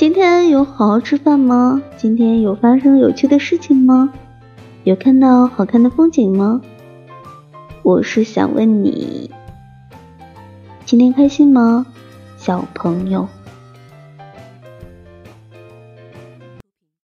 今天有好好吃饭吗？今天有发生有趣的事情吗？有看到好看的风景吗？我是想问你今天开心吗？小朋友。